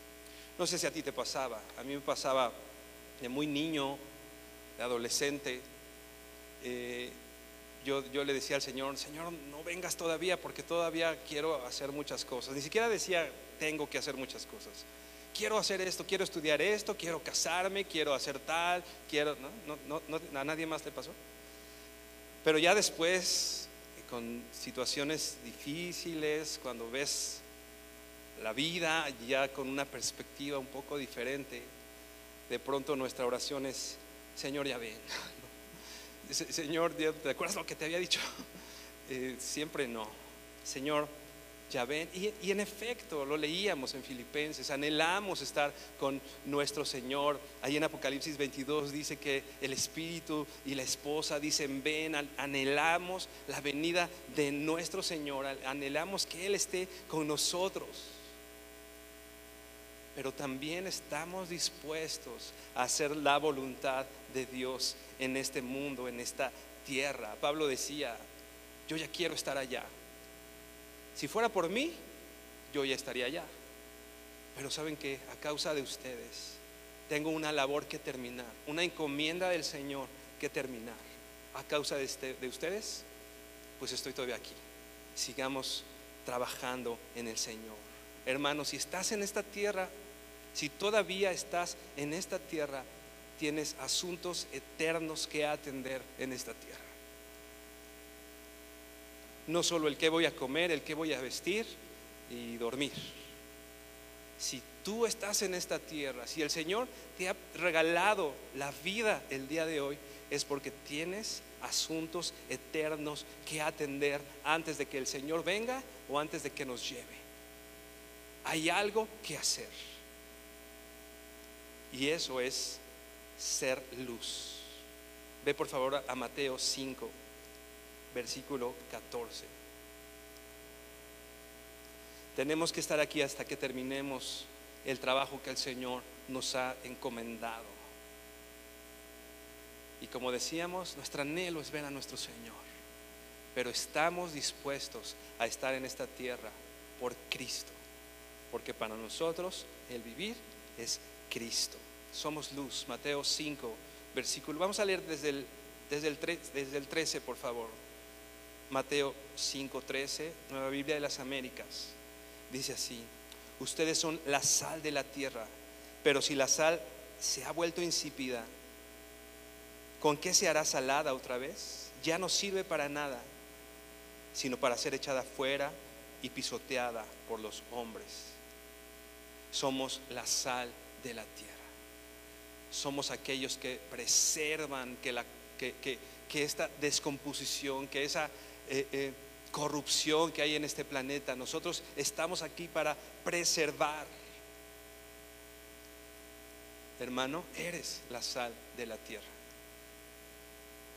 No sé si a ti te pasaba, a mí me pasaba de muy niño, de adolescente. Eh, yo, yo, le decía al Señor, Señor, no vengas todavía porque todavía quiero hacer muchas cosas. Ni siquiera decía, tengo que hacer muchas cosas. Quiero hacer esto, quiero estudiar esto, quiero casarme, quiero hacer tal, quiero... ¿no? No, no, ¿A nadie más le pasó? Pero ya después con situaciones difíciles, cuando ves la vida ya con una perspectiva un poco diferente, de pronto nuestra oración es, Señor, ya ven. [LAUGHS] Señor, ¿te acuerdas lo que te había dicho? [LAUGHS] Eh, siempre no. Señor, ya ven. Y, y, en efecto, lo leíamos en Filipenses, anhelamos estar con nuestro Señor. Ahí en Apocalipsis 22 dice que el Espíritu y la esposa dicen, ven, anhelamos la venida de nuestro Señor, anhelamos que Él esté con nosotros. Pero también estamos dispuestos a hacer la voluntad de Dios en este mundo, en esta tierra. Pablo decía, yo ya quiero estar allá. Si fuera por mí, yo ya estaría allá. Pero saben que a causa de ustedes tengo una labor que terminar, una encomienda del Señor que terminar. A causa de, este, de ustedes, pues estoy todavía aquí. Sigamos trabajando en el Señor. Hermanos, si estás en esta tierra, si todavía estás en esta tierra, tienes asuntos eternos que atender en esta tierra. No solo el que voy a comer, el que voy a vestir y dormir. Si tú estás en esta tierra, si el Señor te ha regalado la vida el día de hoy, es porque tienes asuntos eternos que atender antes de que el Señor venga o antes de que nos lleve. Hay algo que hacer. Y eso es ser luz. Ve por favor a Mateo 5, versículo 14. Tenemos que estar aquí hasta que terminemos el trabajo que el Señor nos ha encomendado. Y como decíamos, nuestro anhelo es ver a nuestro Señor. Pero estamos dispuestos a estar en esta tierra por Cristo. Porque para nosotros el vivir es Cristo. Somos luz. Mateo 5, versículo. Vamos a leer desde el, desde el, desde el 13, por favor. Mateo 5, 13, Nueva Biblia de las Américas. Dice así, ustedes son la sal de la tierra, pero si la sal se ha vuelto insípida, ¿con qué se hará salada otra vez? Ya no sirve para nada, sino para ser echada fuera y pisoteada por los hombres. Somos la sal de la tierra. Somos aquellos que preservan que, que, esta descomposición, que esa eh, eh, corrupción que hay en este planeta, nosotros estamos aquí para preservar. Hermano, eres la sal de la tierra.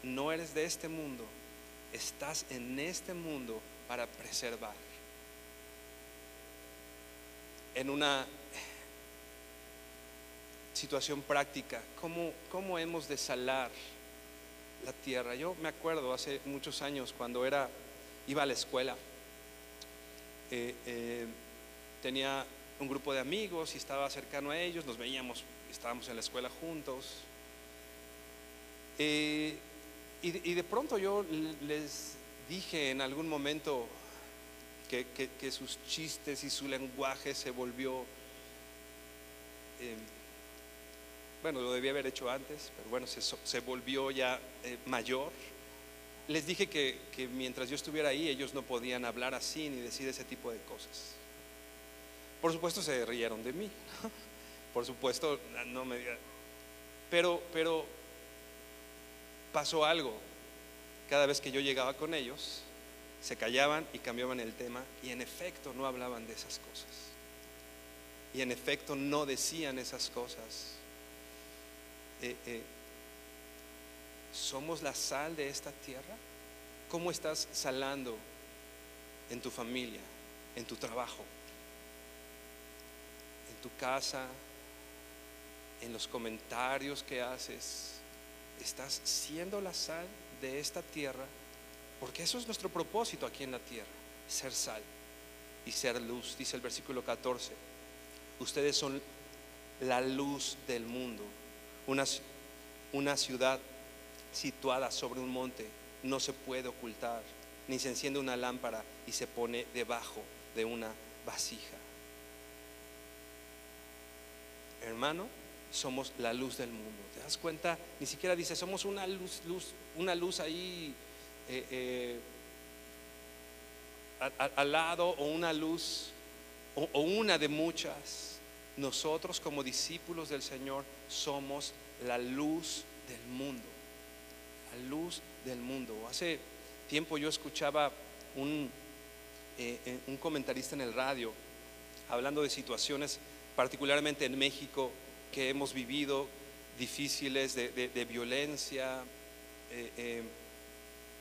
No eres de este mundo, estás en este mundo para preservar. En una situación práctica, ¿cómo, cómo hemos de salar la tierra? Yo me acuerdo hace muchos años cuando era, iba a la escuela, eh, eh, tenía un grupo de amigos y estaba cercano a ellos, nos veíamos, estábamos en la escuela juntos. Eh, y, de pronto yo les dije en algún momento que, que sus chistes y su lenguaje se volvió bueno, lo debía haber hecho antes, pero bueno, se, volvió ya eh, mayor. Les dije que, mientras yo estuviera ahí, ellos no podían hablar así ni decir ese tipo de cosas. Por supuesto se rieron de mí, por supuesto no me pero, pero pasó algo. Cada vez que yo llegaba con ellos, se callaban y cambiaban el tema y en efecto no hablaban de esas cosas. Y en efecto no decían esas cosas eh, eh, ¿somos la sal de esta tierra? ¿Cómo estás salando en tu familia, en tu trabajo, en tu casa, en los comentarios que haces? ¿Estás siendo la sal de esta tierra? Porque eso es nuestro propósito aquí en la tierra, ser sal y ser luz, dice el versículo 14. Ustedes son la luz del mundo. Una, una ciudad situada sobre un monte no se puede ocultar, ni se enciende una lámpara y se pone debajo de una vasija. Hermano, somos la luz del mundo. ¿Te das cuenta? Ni siquiera dice, somos una luz, luz una luz ahí eh, eh, al, lado o una luz o una de muchas. Nosotros como discípulos del Señor somos la luz del mundo. La luz del mundo. Hace tiempo yo escuchaba un, eh, eh, un comentarista en el radio hablando de situaciones, particularmente en México, que hemos vivido difíciles de, de- de violencia, eh,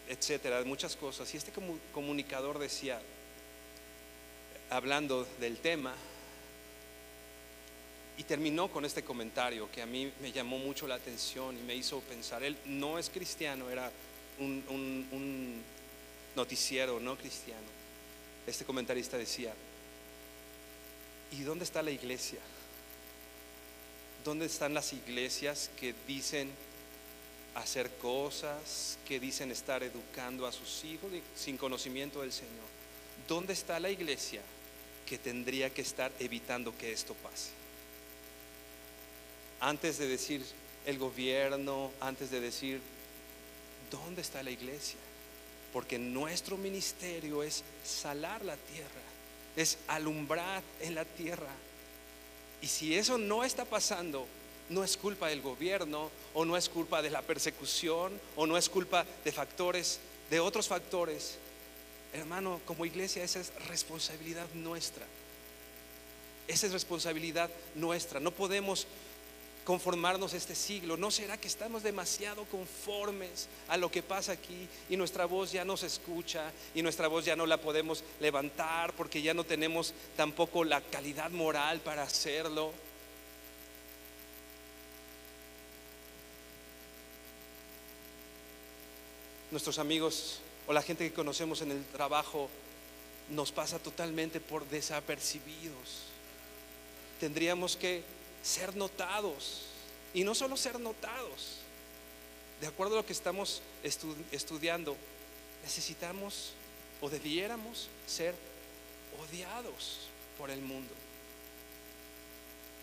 etcétera, muchas cosas. Y este comu- comunicador decía, hablando del tema, y terminó con este comentario que a mí me llamó mucho la atención y me hizo pensar, él no es cristiano, era un, noticiero no cristiano. Este comentarista decía, ¿y dónde está la iglesia? ¿Dónde están las iglesias que dicen hacer cosas, que dicen estar educando a sus hijos sin conocimiento del Señor? ¿Dónde está la iglesia que tendría que estar evitando que esto pase? Antes de decir el gobierno, antes de decir, ¿dónde está la iglesia? Porque nuestro ministerio es salar la tierra, es alumbrar en la tierra. Y si eso no está pasando, no es culpa del gobierno o no es culpa de la persecución o no es culpa de factores, de otros factores. Hermano, como iglesia esa es responsabilidad nuestra. Esa es responsabilidad nuestra. No podemos conformarnos este siglo. ¿No será que estamos demasiado conformes a lo que pasa aquí y nuestra voz ya no se escucha y nuestra voz ya no la podemos levantar porque ya no tenemos tampoco la calidad moral para hacerlo? Nuestros amigos o la gente que conocemos en el trabajo nos pasa totalmente por desapercibidos. Tendríamos que ser notados. Y no solo ser notados. De acuerdo a lo que estamos estu- estudiando, necesitamos o debiéramos ser odiados por el mundo.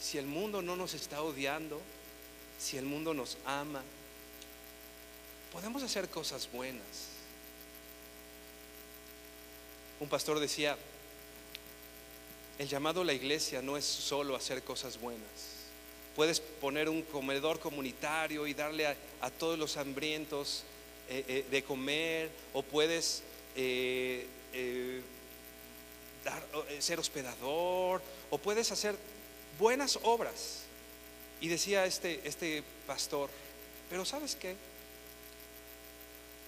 Si el mundo no nos está odiando, si el mundo nos ama, podemos hacer cosas buenas. Un pastor decía, el llamado a la iglesia no es solo hacer cosas buenas. Puedes poner un comedor comunitario y darle a, a todos los hambrientos eh, eh, de comer, o puedes eh, ser hospedador, o puedes hacer buenas obras. Y decía este, este pastor, pero ¿sabes qué?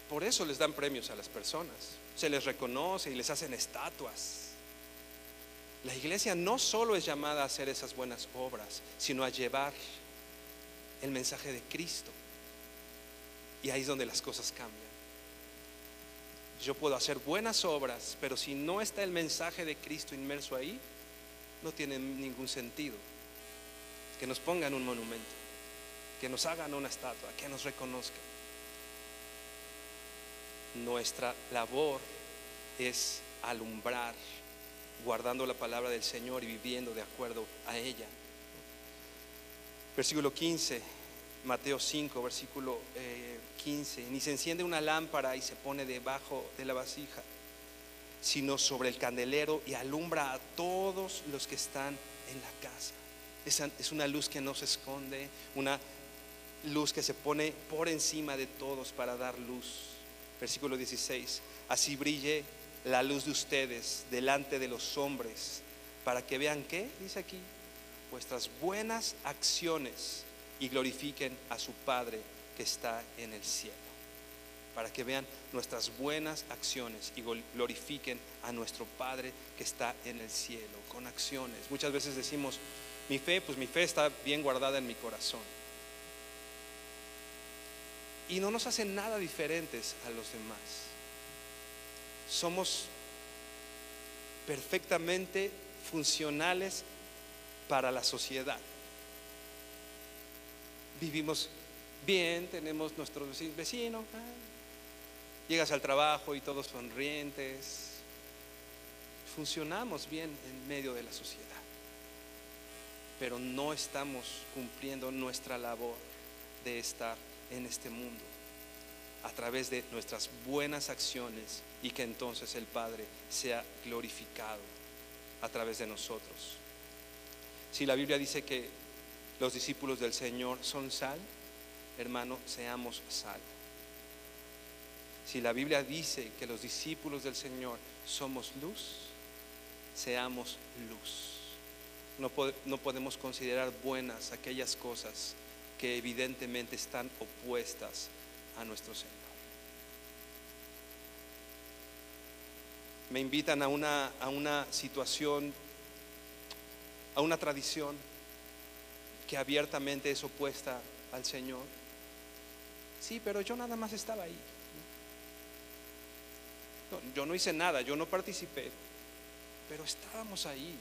Por eso les dan premios a las personas, se les reconoce y les hacen estatuas. La iglesia no solo es llamada a hacer esas buenas obras, sino a llevar el mensaje de Cristo. Y ahí es donde las cosas cambian. Yo puedo hacer buenas obras, pero si no está el mensaje de Cristo inmerso ahí, no tiene ningún sentido. Que nos pongan un monumento, que nos hagan una estatua, que nos reconozcan. Nuestra labor es alumbrar guardando la palabra del Señor y viviendo de acuerdo a ella. Versículo 15, Mateo 5, versículo eh, 15. Ni se enciende una lámpara y se pone debajo de la vasija, sino sobre el candelero y alumbra a todos los que están en la casa. Esa es una luz que no se esconde, una luz que se pone por encima de todos para dar luz. Versículo 16. Así brille la luz de ustedes delante de los hombres, para que vean qué, dice aquí, vuestras buenas acciones y glorifiquen a su Padre que está en el cielo. Para que vean nuestras buenas acciones y glorifiquen a nuestro Padre que está en el cielo, con acciones. Muchas veces decimos, mi fe, pues mi fe está bien guardada en mi corazón. Y no nos hacen nada diferentes a los demás somos perfectamente funcionales para la sociedad. Vivimos bien, tenemos nuestro veci- vecino, ah, llegas al trabajo y todos sonrientes. Funcionamos bien en medio de la sociedad, pero no estamos cumpliendo nuestra labor de estar en este mundo a través de nuestras buenas acciones y que entonces el Padre sea glorificado a través de nosotros. Si la Biblia dice que los discípulos del Señor son sal, hermano, seamos sal. Si la Biblia dice que los discípulos del Señor somos luz, seamos luz. No, no podemos considerar buenas aquellas cosas que evidentemente están opuestas a nuestro Señor. Me invitan a una, a una situación, a una tradición que abiertamente es opuesta al Señor. Sí, pero yo nada más estaba ahí. Yo no hice nada, yo no participé, pero estábamos ahí,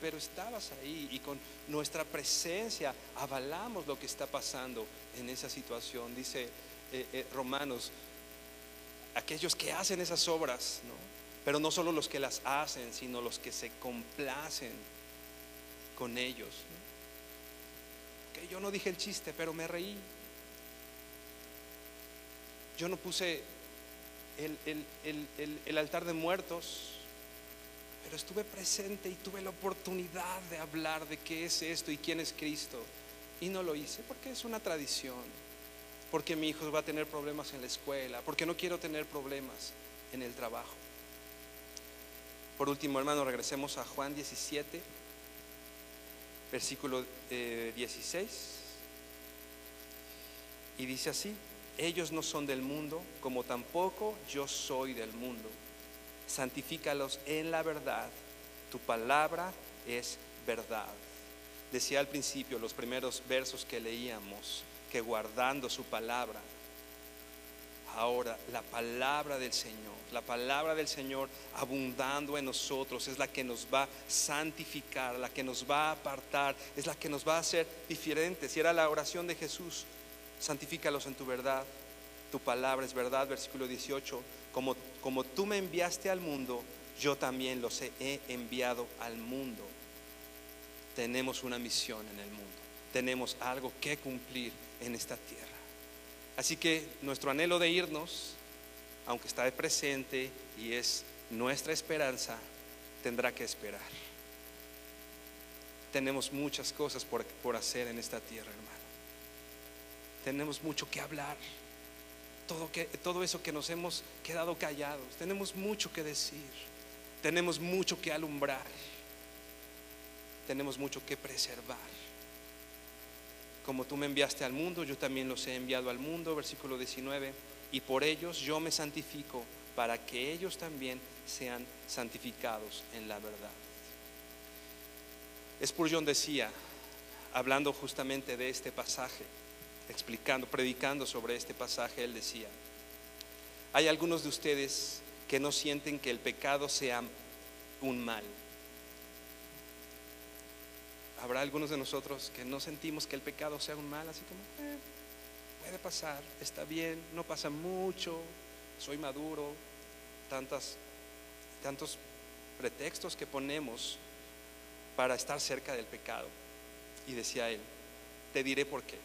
pero estabas ahí y con nuestra presencia avalamos lo que está pasando en esa situación. Dice eh, eh, Romanos, aquellos que hacen esas obras, ¿no? pero no solo los que las hacen, sino los que se complacen con ellos. Que yo no dije el chiste, pero me reí. Yo no puse el- el- el- el altar de muertos, pero estuve presente y tuve la oportunidad de hablar de qué es esto y quién es Cristo. Y no lo hice porque es una tradición, porque mi hijo va a tener problemas en la escuela, porque no quiero tener problemas en el trabajo. Por último, hermano, regresemos a Juan 17, versículo eh, 16. Y dice así, ellos no son del mundo, como tampoco yo soy del mundo. Santifícalos en la verdad, tu palabra es verdad. Decía al principio, los primeros versos que leíamos, guardando su palabra, ahora la palabra del Señor, la palabra del Señor abundando en nosotros es la que nos va a santificar, la que nos va a apartar, es la que nos va a hacer diferentes. Y era la oración de Jesús, santifícalos en tu verdad, tu palabra es verdad, versículo 18, como, como tú me enviaste al mundo, yo también los he enviado al mundo. Tenemos una misión en el mundo, tenemos algo que cumplir en esta tierra. Así que nuestro anhelo de irnos, aunque está de presente y es nuestra esperanza, tendrá que esperar. Tenemos muchas cosas por, por hacer en esta tierra, hermano. Tenemos mucho que hablar. Todo, que, todo eso que nos hemos quedado callados. Tenemos mucho que decir. Tenemos mucho que alumbrar. Tenemos mucho que preservar. Como tú me enviaste al mundo, yo también los he enviado al mundo, versículo 19, y por ellos yo me santifico para que ellos también sean santificados en la verdad. Spurgeon decía, hablando justamente de este pasaje, explicando, predicando sobre este pasaje, él decía, hay algunos de ustedes que no sienten que el pecado sea un mal. Habrá algunos de nosotros que no sentimos que el pecado sea un mal, así como, eh, puede pasar, está bien, no pasa mucho, soy maduro, tantas, tantos pretextos que ponemos para estar cerca del pecado. Y decía él, te diré por qué.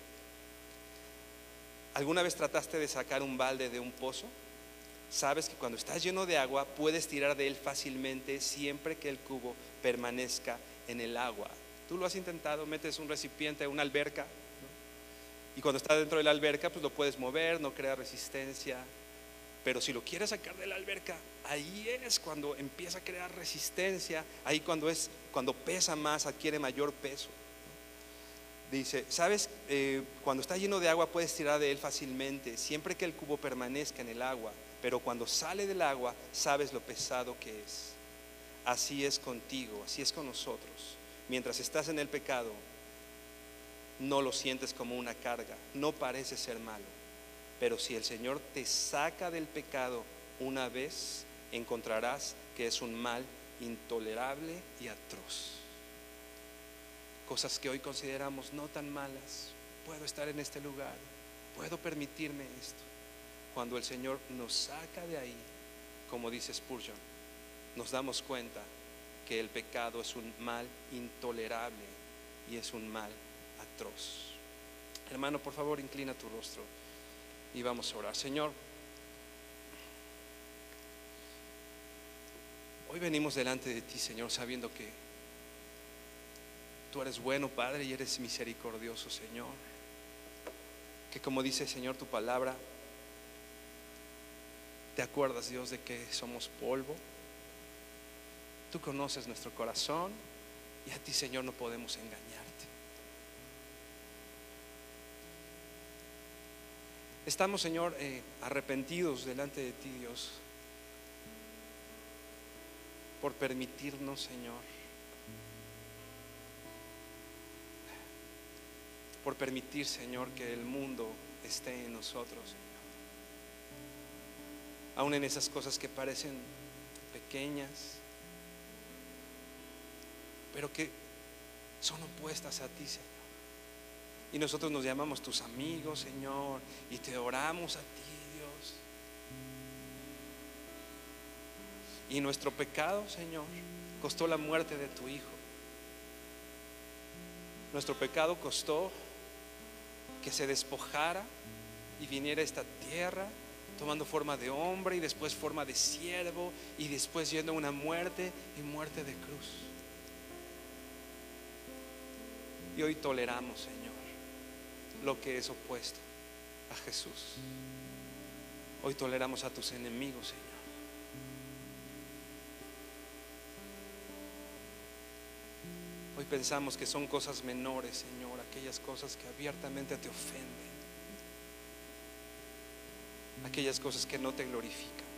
¿Alguna vez trataste de sacar un balde de un pozo? Sabes que cuando estás lleno de agua puedes tirar de él fácilmente siempre que el cubo permanezca en el agua. Tú lo has intentado, metes un recipiente, una alberca, y cuando está dentro de la alberca pues lo puedes mover, no crea resistencia. Pero si lo quieres sacar de la alberca, ahí es cuando empieza a crear resistencia, ahí cuando es cuando pesa más, adquiere mayor peso. Dice, sabes, eh, cuando está lleno de agua puedes tirar de él fácilmente, siempre que el cubo permanezca en el agua, pero cuando sale del agua sabes lo pesado que es. Así es contigo, así es con nosotros. Mientras estás en el pecado, no lo sientes como una carga, no parece ser malo. Pero si el Señor te saca del pecado una vez, encontrarás que es un mal intolerable y atroz. Cosas que hoy consideramos no tan malas. Puedo estar en este lugar, puedo permitirme esto. Cuando el Señor nos saca de ahí, como dice Spurgeon, nos damos cuenta que el pecado es un mal intolerable y es un mal atroz. Hermano, por favor, inclina tu rostro y vamos a orar. Señor, hoy venimos delante de ti, Señor, sabiendo que tú eres bueno, Padre, y eres misericordioso, Señor. Que como dice, Señor, tu palabra, te acuerdas, Dios, de que somos polvo, Tú conoces nuestro corazón y a ti, Señor, no podemos engañarte. Estamos, Señor, eh, arrepentidos delante de ti, Dios, por permitirnos, Señor, por permitir, Señor, que el mundo esté en nosotros, Señor. Aún en esas cosas que parecen pequeñas, pero que son opuestas a ti, Señor. Y nosotros nos llamamos tus amigos, Señor, y te oramos a ti, Dios. Y nuestro pecado, Señor, costó la muerte de tu Hijo. Nuestro pecado costó que se despojara y viniera a esta tierra tomando forma de hombre y después forma de siervo y después yendo a una muerte y muerte de cruz. Y hoy toleramos, Señor, lo que es opuesto a Jesús. Hoy toleramos a tus enemigos, Señor. Hoy pensamos que son cosas menores, Señor, aquellas cosas que abiertamente te ofenden, aquellas cosas que no te glorifican.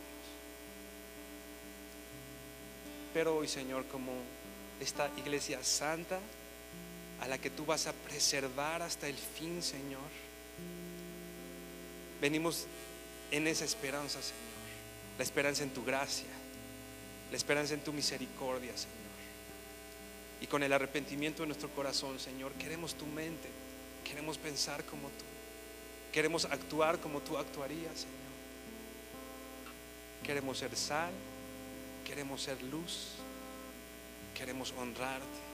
Pero hoy, Señor, como esta iglesia santa, a la que tú vas a preservar hasta el fin, Señor. Venimos en esa esperanza, Señor. La esperanza en tu gracia, la esperanza en tu misericordia, Señor. Y con el arrepentimiento de nuestro corazón, Señor, queremos tu mente, queremos pensar como tú, queremos actuar como tú actuarías, Señor. Queremos ser sal, queremos ser luz, queremos honrarte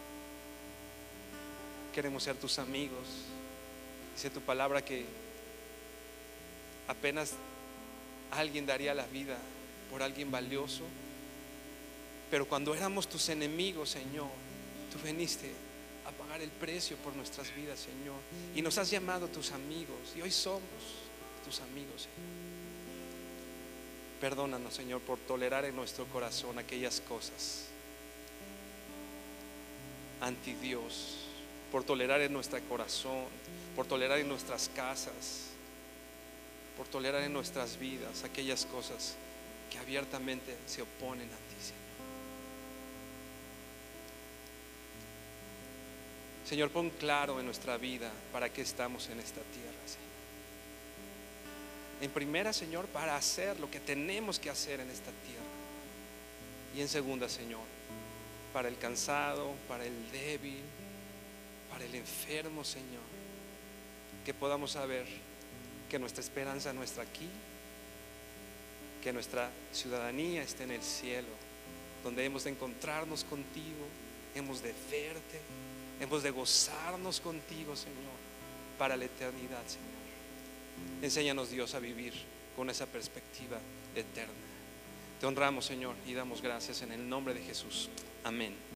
queremos ser tus amigos. Dice tu palabra que apenas alguien daría la vida por alguien valioso, pero cuando éramos tus enemigos, Señor, tú viniste a pagar el precio por nuestras vidas, Señor, y nos has llamado tus amigos, y hoy somos tus amigos, Señor. Perdónanos, Señor, por tolerar en nuestro corazón aquellas cosas. Anti Dios por tolerar en nuestro corazón, por tolerar en nuestras casas, por tolerar en nuestras vidas aquellas cosas que abiertamente se oponen a ti, Señor. Señor, pon claro en nuestra vida para qué estamos en esta tierra, Señor. En primera, Señor, para hacer lo que tenemos que hacer en esta tierra. Y en segunda, Señor, para el cansado, para el débil, para el enfermo, Señor. Que podamos saber que nuestra esperanza no está aquí, que nuestra ciudadanía está en el cielo, donde hemos de encontrarnos contigo, hemos de verte, hemos de gozarnos contigo, Señor, para la eternidad, Señor. Enséñanos, Dios, a vivir con esa perspectiva eterna. Te honramos, Señor, y damos gracias en el nombre de Jesús. Amén.